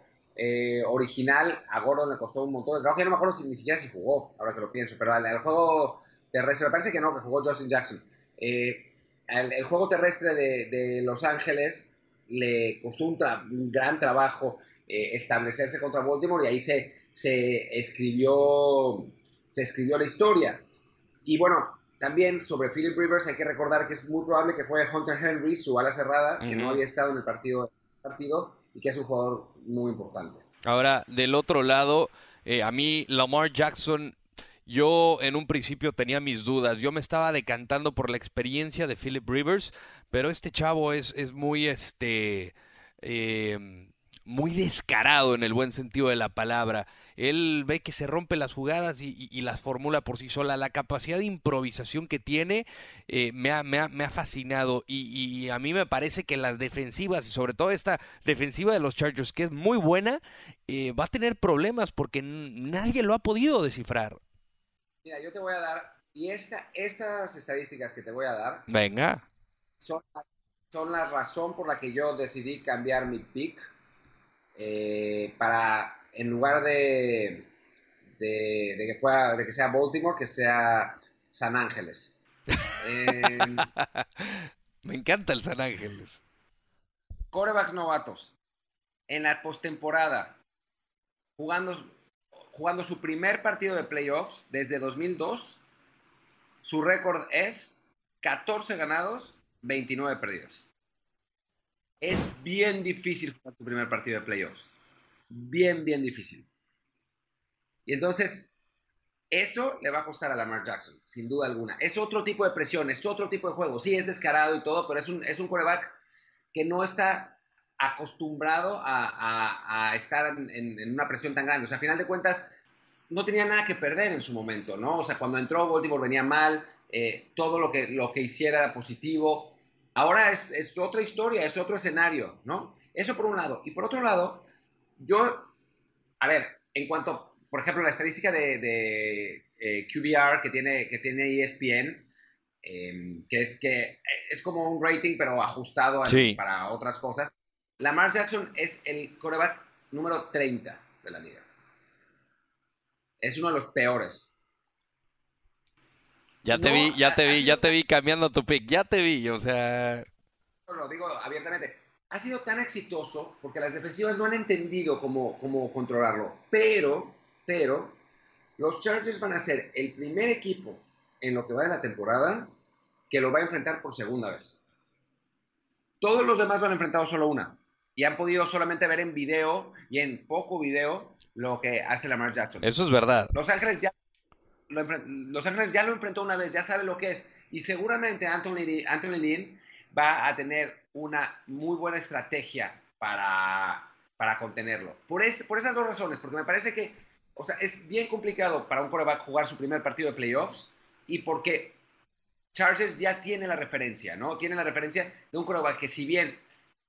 original, a Gordon le costó un montón de trabajo. Ya no me acuerdo si, ni siquiera si jugó, ahora que lo pienso, pero al, al juego terrestre, me parece que no, que jugó Justin Jackson. Eh, el, juego terrestre de, Los Ángeles le costó un, gran trabajo eh, establecerse contra Baltimore y ahí se, se, escribió, se escribió la historia. Y bueno, también sobre Philip Rivers hay que recordar que es muy probable que juegue Hunter Henry, su ala cerrada, que no había estado en el partido, partido y que es un jugador muy importante. Ahora, del otro lado, eh, a mí Lamar Jackson yo en un principio tenía mis dudas, yo me estaba decantando por la experiencia de Philip Rivers, pero este chavo es, es muy, este, em, muy descarado en el buen sentido de la palabra. Él ve que se rompe las jugadas y, las formula por sí sola. La capacidad de improvisación que tiene eh, me, ha, me, ha, fascinado y, a mí me parece que las defensivas, y sobre todo esta defensiva de los Chargers, que es muy buena, eh, va a tener problemas porque nadie lo ha podido descifrar. Mira, yo te voy a dar, y esta, estas estadísticas que te voy a dar. Venga. Son, son la razón por la que yo decidí cambiar mi pick eh, para, en lugar de, de, que fuera, de que sea Baltimore, que sea San Ángeles. Em, *laughs* Me encanta el San Ángeles. Corebacks novatos. En la postemporada, jugando jugando su primer partido de playoffs desde 2002. Su récord es 14 ganados, 29 perdidos. Es bien difícil jugar tu primer partido de playoffs. Bien, bien difícil. Y entonces, eso le va a costar a Lamar Jackson, sin duda alguna. Es otro tipo de presión, es otro tipo de juego. Sí, es descarado y todo, pero es un, es un quarterback que no está acostumbrado a, estar en, una presión tan grande. O sea, a final de cuentas, no tenía nada que perder en su momento, ¿no? O sea, cuando entró Baltimore venía mal, eh, todo lo que, lo que hiciera era positivo. Ahora es, otra historia, es otro escenario, ¿no? Eso por un lado. Y por otro lado, yo, a ver, en cuanto, por ejemplo, la estadística de, eh, QBR que tiene, que tiene ESPN, em, que es que es como un rating, pero ajustado para otras cosas. Lamar Jackson es el coreback número 30 de la liga. Es uno de los peores. Ya te vi, ya te vi, ya te vi *laughs* cambiando tu pick, ya te vi, o sea... Lo digo abiertamente, ha sido tan exitoso porque las defensivas no han entendido cómo, cómo controlarlo, pero, pero, los Chargers van a ser el primer equipo en lo que va de la temporada que lo va a enfrentar por segunda vez. Todos los demás lo han enfrentado solo una y han podido solamente ver en video y en poco video lo que hace Lamar Jackson. Eso es verdad. Los Ángeles ya los Ángeles ya lo enfrentó una vez, ya sabe lo que es. Y seguramente Anthony, Anthony va a tener una muy buena estrategia para, para contenerlo. Por, por esas dos razones, porque me parece que, o sea, es bien complicado para un coreback jugar su primer partido de playoffs y porque Chargers ya tiene la referencia, ¿no? Tiene la referencia de un coreback que si bien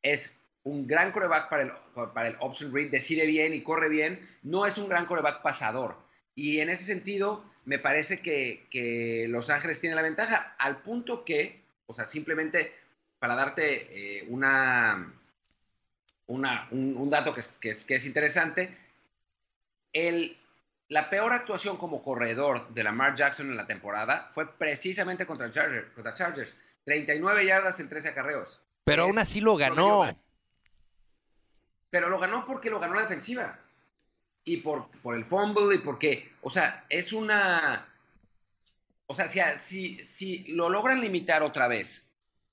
es un gran coreback para el, para el option read, decide bien y corre bien, no es un gran coreback pasador. Y en ese sentido, me parece que, Los Ángeles tiene la ventaja, al punto que, o sea, simplemente para darte eh, una, una, un, dato que es, que es, que es interesante, el, la peor actuación como corredor de Lamar Jackson en la temporada fue precisamente contra, Chargers, contra Chargers. 39 yardas en 13 acarreos. Pero aún así lo ganó. Pero lo ganó porque lo ganó la defensiva y por, por el fumble y porque, o sea, es una... O sea, si, si, lo logran limitar otra vez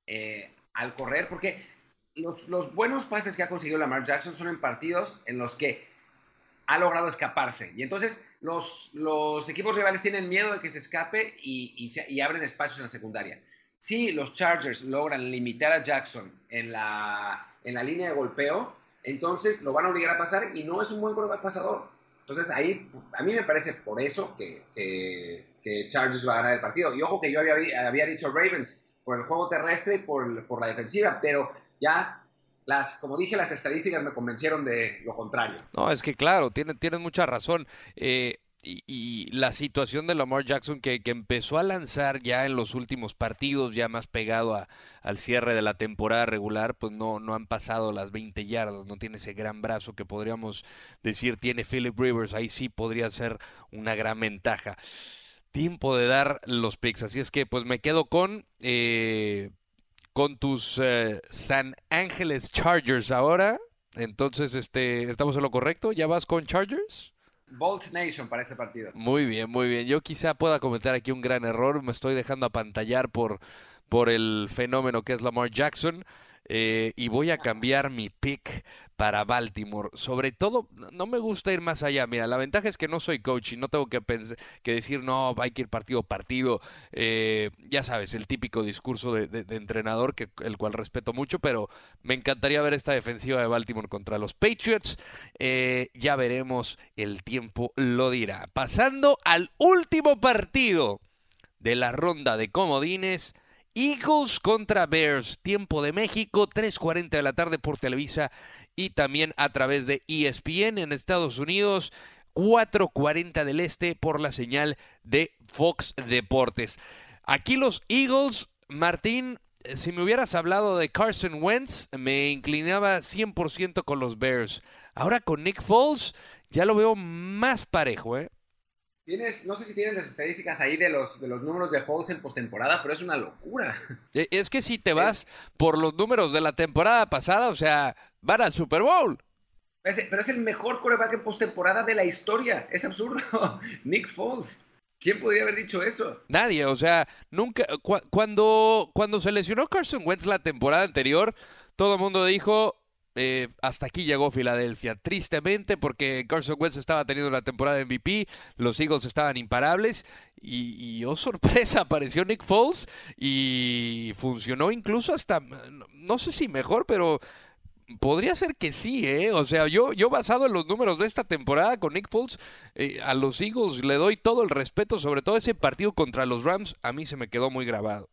eh, al correr, porque los, los, buenos pases que ha conseguido Lamar Jackson son en partidos en los que ha logrado escaparse. Y entonces los, los equipos rivales tienen miedo de que se escape y, y, y abren espacios en la secundaria. Si los Chargers logran limitar a Jackson en la, en la línea de golpeo, entonces lo van a obligar a pasar y no es un buen pasador. Entonces ahí, a mí me parece por eso que, que, Chargers va a ganar el partido. Y ojo que yo había, había dicho Ravens por el juego terrestre y por, por la defensiva, pero ya las, como dije, las estadísticas me convencieron de lo contrario. No, es que claro, tienen, tienen mucha razón. Eh, y, la situación de Lamar Jackson que, que, empezó a lanzar ya en los últimos partidos, ya más pegado a, al cierre de la temporada regular, pues no, no han pasado las 20 yardas, no tiene ese gran brazo que podríamos decir tiene Philip Rivers, ahí sí podría ser una gran ventaja. Tiempo de dar los picks, así es que pues me quedo con, eh, con tus eh, San Ángeles Chargers ahora. Entonces, este, ¿estamos en lo correcto? ¿Ya vas con Chargers? Bolt Nation para este partido. Muy bien, muy bien. Yo quizá pueda comentar aquí un gran error. Me estoy dejando apantallar por, por el fenómeno que es Lamar Jackson. Eh, y voy a cambiar mi pick para Baltimore. Sobre todo, no me gusta ir más allá. Mira, la ventaja es que no soy coach y no tengo que, que decir, no, hay que ir partido a partido. Eh, ya sabes, el típico discurso de, entrenador, que, el cual respeto mucho, pero me encantaría ver esta defensiva de Baltimore contra los Patriots. Eh, ya veremos, el tiempo lo dirá. Pasando al último partido de la ronda de comodines. Eagles contra Bears, tiempo de México, 3.40 de la tarde por Televisa y también a través de ESPN en Estados Unidos, 4.40 del este por la señal de Fox Deportes. Aquí los Eagles, Martín, si me hubieras hablado de Carson Wentz, me inclinaba 100% con los Bears. Ahora con Nick Foles, ya lo veo más parejo, ¿eh? No sé si tienes las estadísticas ahí de los, de los números de Halls en postemporada, pero es una locura. E, es que si te vas por los números de la temporada pasada, o sea, van al Super Bowl. Pero es el mejor coreback en postemporada de la historia. Es absurdo. *laughs* Nick Foles. ¿Quién podría haber dicho eso? Nadie, o sea, nunca. cuando, cuando se lesionó Carson Wentz la temporada anterior, todo el mundo dijo: eh, hasta aquí llegó Filadelfia. Tristemente, porque Carson Wentz estaba teniendo la temporada de MVP, los Eagles estaban imparables y, oh sorpresa, *laughs* apareció Nick Foles y funcionó incluso hasta, no sé si mejor, pero podría ser que sí, ¿eh? O sea, yo, yo basado en los números de esta temporada con Nick Foles, eh, a los Eagles le doy todo el respeto, sobre todo ese partido contra los Rams, a mí se me quedó muy grabado.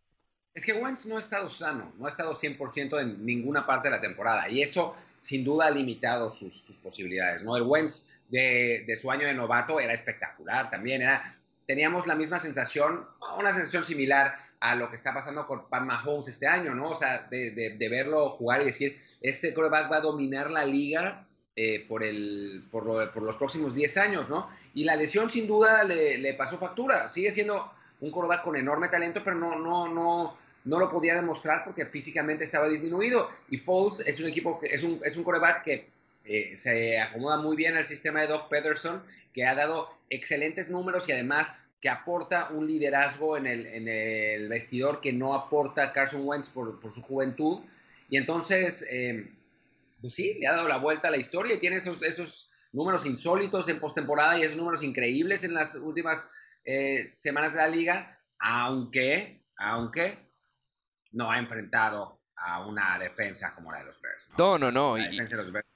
Es que Wentz no ha estado sano, no ha estado 100% en ninguna parte de la temporada y eso sin duda ha limitado sus, posibilidades. ¿no? El Wentz de, su año de novato era espectacular también, era, teníamos la misma sensación, una sensación similar a lo que está pasando con Pat Mahomes este año, ¿no? O sea, de, verlo jugar y decir, este quarterback va a dominar la liga eh, por, el, por, los próximos 10 años, ¿no? Y la lesión sin duda le, pasó factura. Sigue siendo un quarterback con enorme talento, pero no, no, no, no lo podía demostrar porque físicamente estaba disminuido. Y Foles es un equipo, es un, es un quarterback que eh, se acomoda muy bien al sistema de Doc Pederson, que ha dado excelentes números y además que aporta un liderazgo en el, vestidor que no aporta Carson Wentz por, su juventud. Y entonces, eh, pues sí, le ha dado la vuelta a la historia y tiene esos, esos números insólitos en postemporada y esos números increíbles en las últimas eh, semanas de la liga, aunque, aunque no ha enfrentado a una defensa como la de los Bears. No, no, no. La defensa de los Bears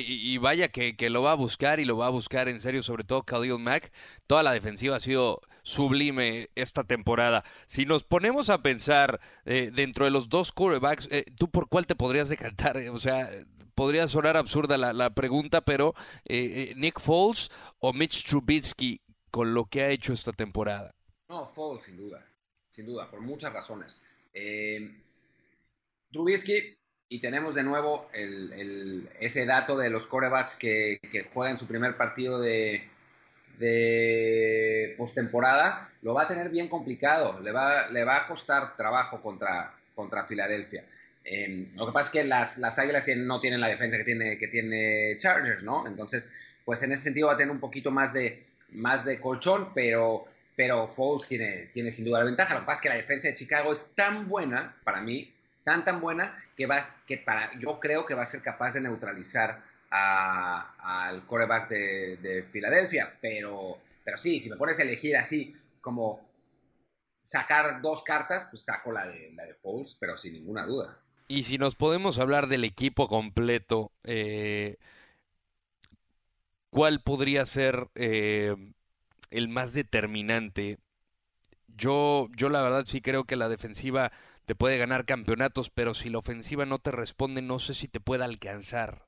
y, vaya que, lo va a buscar y lo va a buscar en serio, sobre todo Khalil Mack. Toda la defensiva ha sido sublime esta temporada. Si nos ponemos a pensar eh, dentro de los dos quarterbacks, eh, ¿tú por cuál te podrías decantar? O sea, podría sonar absurda la, pregunta, pero eh, Nick Foles o Mitch Trubisky con lo que ha hecho esta temporada. No, Foles, sin duda. Sin duda, por muchas razones. Trubisky y tenemos de nuevo ese dato de los corebacks que, que juegan su primer partido de, de postemporada, lo va a tener bien complicado, le va, le va a costar trabajo contra, contra Filadelfia. Em, lo que pasa es que las, las Águilas no tienen la defensa que tiene, que tiene Chargers, ¿no? Entonces, pues en ese sentido va a tener un poquito más de, más de colchón, pero, pero Foles tiene, tiene sin duda la ventaja. Lo que pasa es que la defensa de Chicago es tan buena, para mí, tan tan buena que vas que para yo creo que va a ser capaz de neutralizar al coreback de, Filadelfia pero pero sí si me pones a elegir así como sacar dos cartas pues saco la de la de Foles pero sin ninguna duda y si nos podemos hablar del equipo completo eh, cuál podría ser eh, el más determinante yo yo la verdad sí creo que la defensiva te puede ganar campeonatos, pero si la ofensiva no te responde, no sé si te puede alcanzar.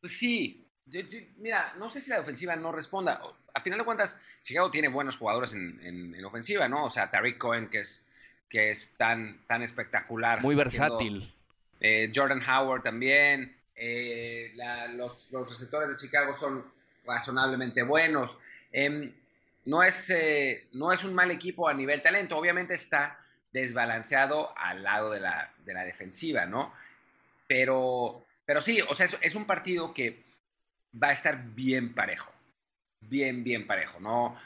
Pues sí, mira, no sé si la ofensiva no responda. A final de cuentas, Chicago tiene buenos jugadores en, ofensiva, ¿no? O sea, Tariq Cohen, que es, que es tan, tan espectacular. Muy versátil. Eh, Jordan Howard también. Eh, los, receptores de Chicago son razonablemente buenos. Em, no, es, eh, no es un mal equipo a nivel talento. Obviamente está desbalanceado al lado de la, de la defensiva, ¿no? Pero, pero sí, o sea, es, un partido que va a estar bien parejo, bien, bien parejo, ¿no?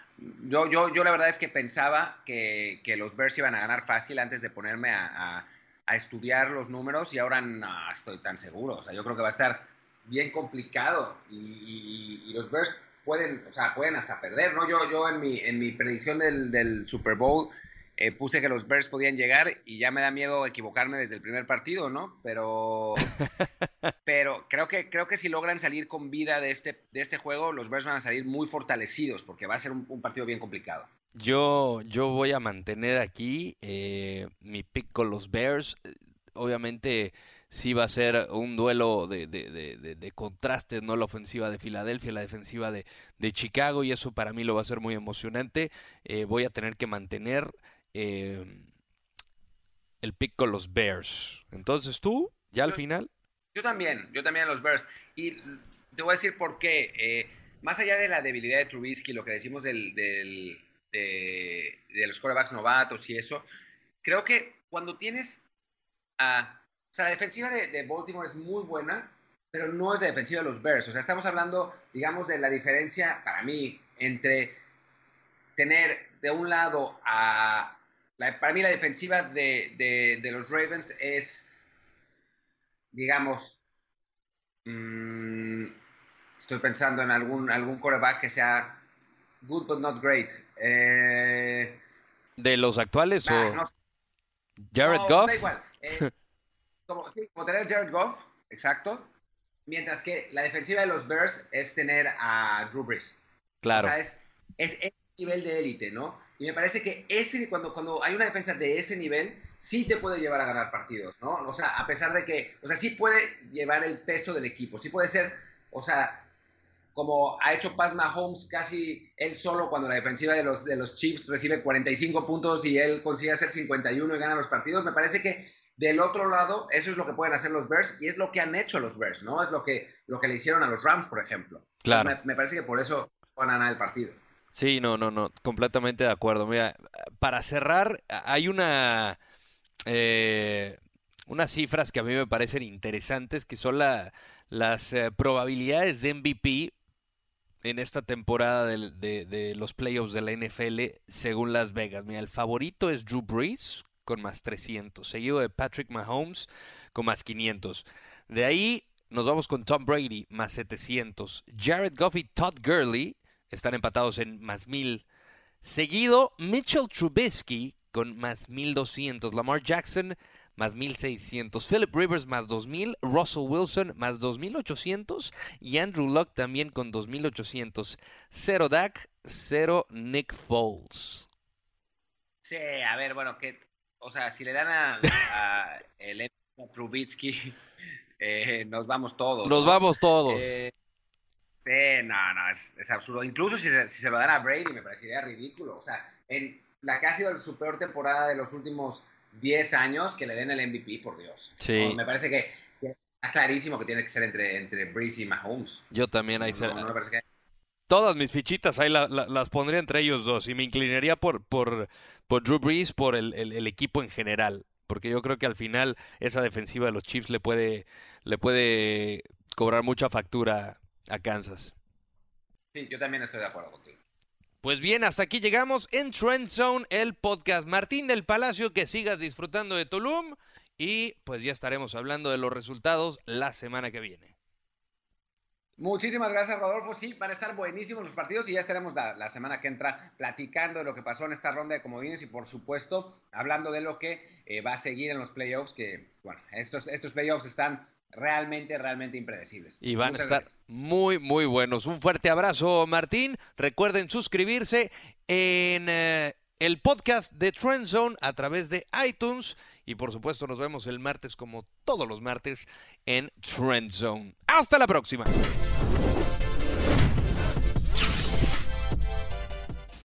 Yo, yo, yo la verdad es que pensaba que, que los Bears iban a ganar fácil antes de ponerme a, a, estudiar los números y ahora no estoy tan seguro, o sea, yo creo que va a estar bien complicado y, y, los Bears pueden, o sea, pueden hasta perder, ¿no? Yo, yo en, mi, en mi predicción del, del Super Bowl eh, puse que los Bears podían llegar y ya me da miedo equivocarme desde el primer partido, ¿no? Pero, *laughs* pero creo que creo que si logran salir con vida de este de este juego, los Bears van a salir muy fortalecidos porque va a ser un, partido bien complicado. Yo yo voy a mantener aquí eh, mi pick con los Bears. Obviamente sí va a ser un duelo de, de, contrastes, ¿no? La ofensiva de Filadelfia, la defensiva de, Chicago, y eso para mí lo va a ser muy emocionante. Eh, voy a tener que mantener Em, el pick con los Bears. Entonces tú, ya al final. Yo también, yo también los Bears. Y te voy a decir por qué. Eh, más allá de la debilidad de Trubisky, lo que decimos del, de, los quarterbacks novatos y eso, creo que cuando tienes a... O sea, la defensiva de, de Baltimore es muy buena, pero no es la defensiva de los Bears. O sea, estamos hablando, digamos, de la diferencia, para mí, entre tener de un lado a para mí la defensiva de, los Ravens es, digamos, mm, estoy pensando en algún, algún quarterback que sea good but not great. Eh, ¿De los actuales o...? Jared Goff. Da igual. *laughs* Eh, como, sí, como tener Jared Goff, exacto. Mientras que la defensiva de los Bears es tener a Drew Brees. Claro. O sea, es, es, es nivel de élite, ¿no? Y me parece que ese, cuando, cuando hay una defensa de ese nivel, sí te puede llevar a ganar partidos, ¿no? O sea, a pesar de que, o sea, sí puede llevar el peso del equipo, sí puede ser, o sea, como ha hecho Pat Mahomes casi él solo cuando la defensiva de los, de los Chiefs recibe 45 puntos y él consigue hacer 51 y gana los partidos. Me parece que del otro lado, eso es lo que pueden hacer los Bears y es lo que han hecho los Bears, ¿no? Es lo que, lo que le hicieron a los Rams, por ejemplo. Claro. Me, me parece que por eso van a ganar el partido. Sí, no, no, no, completamente de acuerdo. Mira, para cerrar, hay una, eh, unas cifras que a mí me parecen interesantes, que son la, las eh, probabilidades de MVP en esta temporada de, de- de los playoffs de la NFL según Las Vegas. Mira, el favorito es Drew Brees con más 300, seguido de Patrick Mahomes con más 500. De ahí nos vamos con Tom Brady más 700. Jared Goff y Todd Gurley están empatados en más 1000. Seguido Mitchell Trubisky con más 1200. Lamar Jackson más 1600. Philip Rivers más 2000. Russell Wilson más 2800. Y Andrew Luck también con 2800. Cero Dak, cero Nick Foles. Sí, a ver, bueno, que, o sea, si le dan a, a el a Trubisky, *laughs* eh, nos vamos todos. Nos ¿no? vamos todos. Eh, sí, no, no, es, es absurdo. Incluso si, se- si se lo dan a Brady, me parecería ridículo. O sea, en la que ha sido su peor temporada de los últimos 10 años, que le den el MVP, por Dios. Sí. No, me parece que que está clarísimo que tiene que ser entre, entre Breeze y Mahomes. Yo también ahí No, se- no me parece que- todas mis fichitas ahí la- la- las pondría entre ellos dos y me inclinaría por, por, por Drew Brees, por el, el- el equipo en general, porque yo creo que al final esa defensiva de los Chiefs le puede, le puede cobrar mucha factura a Kansas. Sí, yo también estoy de acuerdo contigo. Pues bien, hasta aquí llegamos en Trend Zone, el podcast. Martín del Palacio, que sigas disfrutando de Tulum y pues ya estaremos hablando de los resultados la semana que viene. Muchísimas gracias, Rodolfo. Sí, van a estar buenísimos los partidos y ya estaremos la, la semana que entra platicando de lo que pasó en esta ronda de comodines y, por supuesto, hablando de lo que eh, va a seguir en los playoffs, que, bueno, estos, estos playoffs están realmente, realmente impredecibles. Y van Muchas a estar gracias. muy, muy buenos. Un fuerte abrazo, Martín. Recuerden suscribirse en eh, el podcast de Trend Zone a través de iTunes. Y por supuesto, nos vemos el martes, como todos los martes, en Trend Zone. Hasta la próxima.